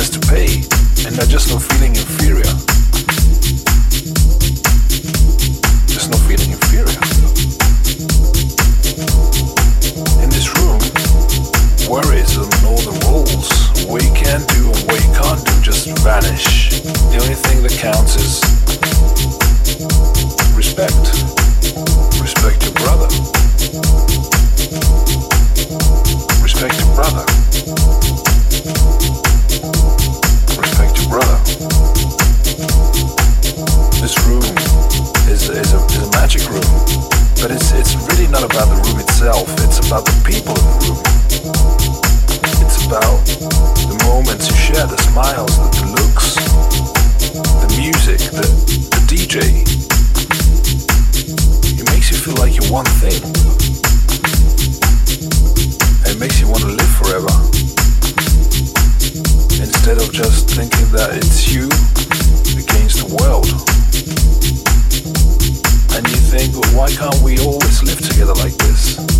Has to pay, and not just not feeling inferior. Just not feeling inferior. In this room, worries and all the rules, what you can do and what you can't do just vanish. The only thing that counts is respect. Respect your brother. Respect your brother. Is, is, a, is a magic room, but it's, it's really not about the room itself, it's about the people in the room. It's about the moments you share, the smiles, the, the looks, the music, the, the DJ. It makes you feel like you're one thing. It makes you want to live forever. Instead of just thinking that it's you against the world. Think, well, why can't we always live together like this?